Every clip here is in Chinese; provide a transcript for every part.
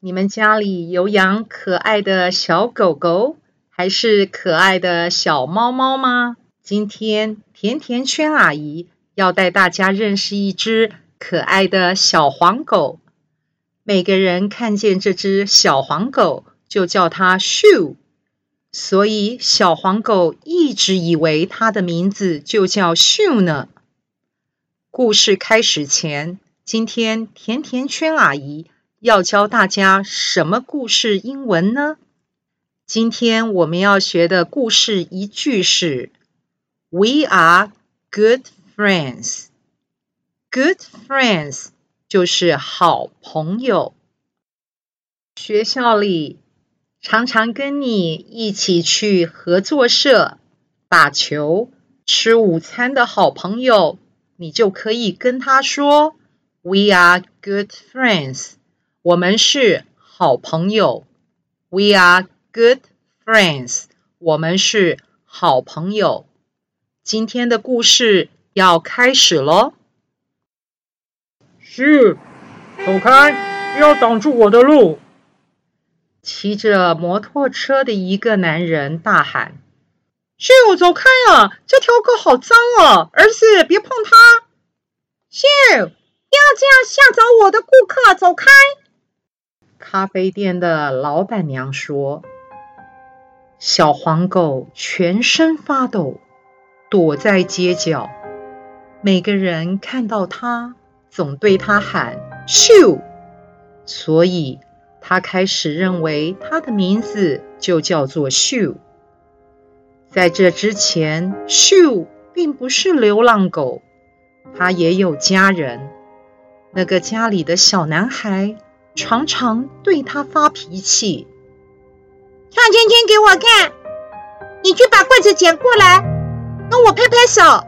你们家里有养可爱的小狗狗，还是可爱的小猫猫吗？今天甜甜圈阿姨要带大家认识一只可爱的小黄狗。每个人看见这只小黄狗，就叫它 Shoo，所以小黄狗一直以为它的名字就叫 Shoo 呢。故事开始前，今天甜甜圈阿姨要教大家什么故事英文呢？今天我们要学的故事一句是 “We are good friends”。Good friends 就是好朋友。学校里常常跟你一起去合作社打球、吃午餐的好朋友，你就可以跟他说。We are good friends。我们是好朋友。We are good friends。我们是好朋友。今天的故事要开始喽。Shoo，走开！不要挡住我的路！骑着摩托车的一个男人大喊：“Shoo，走开啊！这条狗好脏哦！儿子，别碰它。”Shoo。不要这样吓走我的顾客，走开！咖啡店的老板娘说：“小黄狗全身发抖，躲在街角。每个人看到它，总对它喊‘咻’，所以它开始认为它的名字就叫做‘咻’。在这之前，咻并不是流浪狗，它也有家人。”那个家里的小男孩常常对他发脾气。唱圈圈给我看，你去把棍子捡过来，跟我拍拍手。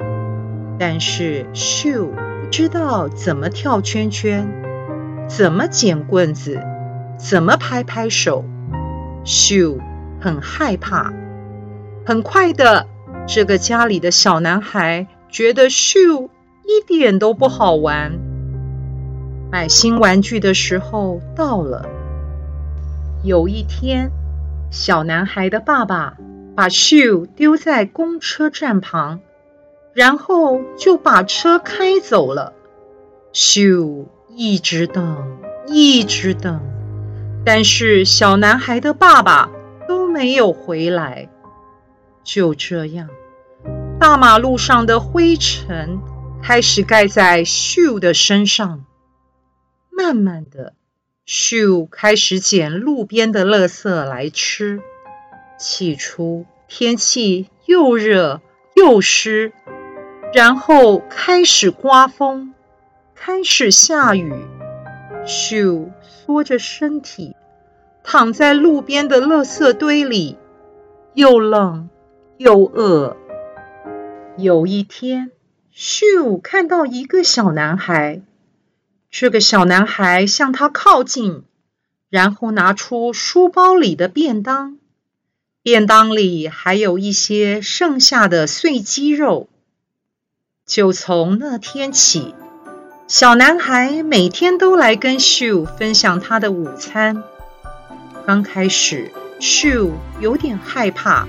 但是咻不知道怎么跳圈圈，怎么捡棍子，怎么拍拍手。咻很害怕。很快的，这个家里的小男孩觉得咻一点都不好玩。买新玩具的时候到了。有一天，小男孩的爸爸把 shoe 丢在公车站旁，然后就把车开走了。Shoo 一直等，一直等，但是小男孩的爸爸都没有回来。就这样，大马路上的灰尘开始盖在 Shoo 的身上。慢慢的，Shoo 开始捡路边的垃圾来吃。起初天气又热又湿，然后开始刮风，开始下雨。Shoo 缩着身体，躺在路边的垃圾堆里，又冷又饿。有一天，Shoo 看到一个小男孩。这个小男孩向他靠近，然后拿出书包里的便当，便当里还有一些剩下的碎鸡肉。就从那天起，小男孩每天都来跟 Shoo 分享他的午餐。刚开始，Shoo 有点害怕，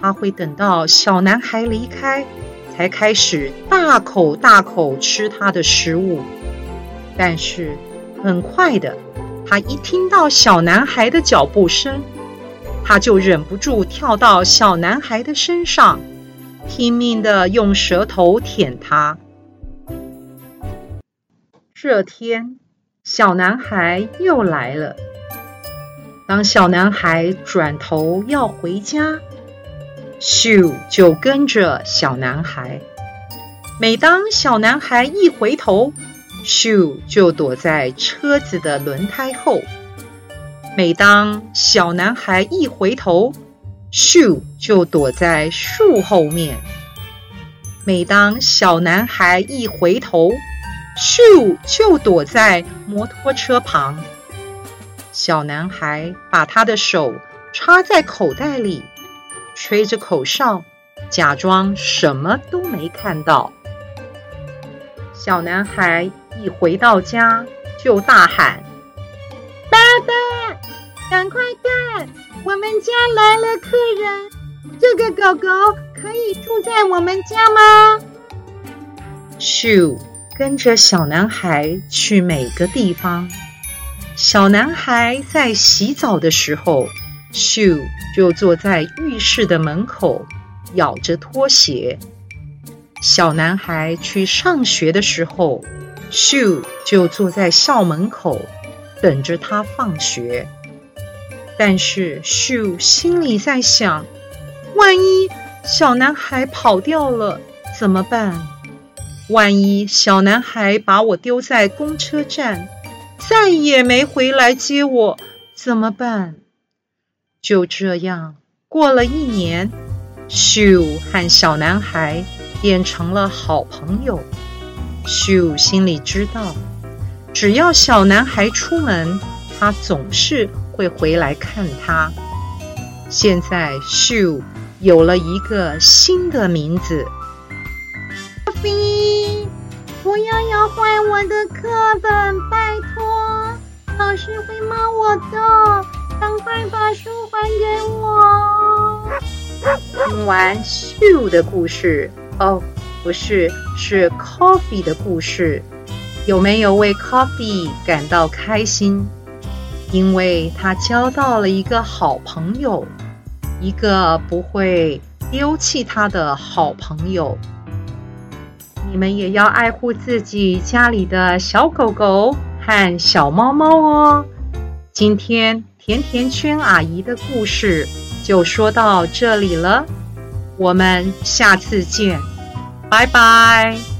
他会等到小男孩离开，才开始大口大口吃他的食物。但是很快的，他一听到小男孩的脚步声，他就忍不住跳到小男孩的身上，拼命的用舌头舔他。这天，小男孩又来了。当小男孩转头要回家，Shoo 就跟着小男孩。每当小男孩一回头，Shoo 就躲在车子的轮胎后。每当小男孩一回头，咻就躲在树后面。每当小男孩一回头，咻就躲在摩托车旁。小男孩把他的手插在口袋里，吹着口哨，假装什么都没看到。小男孩一回到家，就大喊：“爸爸，赶快看，我们家来了客人！这个狗狗可以住在我们家吗？”咻，跟着小男孩去每个地方。小男孩在洗澡的时候，咻就坐在浴室的门口，咬着拖鞋。小男孩去上学的时候，咻就坐在校门口，等着他放学。但是咻心里在想：万一小男孩跑掉了怎么办？万一小男孩把我丢在公车站，再也没回来接我，怎么办？就这样过了一年，咻和小男孩变成了好朋友。咻心里知道，只要小男孩出门，他总是会回来看他。现在秀有了一个新的名字。不要咬坏我的课本，拜托！老师会骂我的。赶快把书还给我！听完秀的故事，哦，不是，是 Coffee 的故事。有没有为 Coffee 感到开心？因为他交到了一个好朋友，一个不会丢弃他的好朋友。你们也要爱护自己家里的小狗狗和小猫猫哦。今天甜甜圈阿姨的故事就说到这里了，我们下次见，拜拜。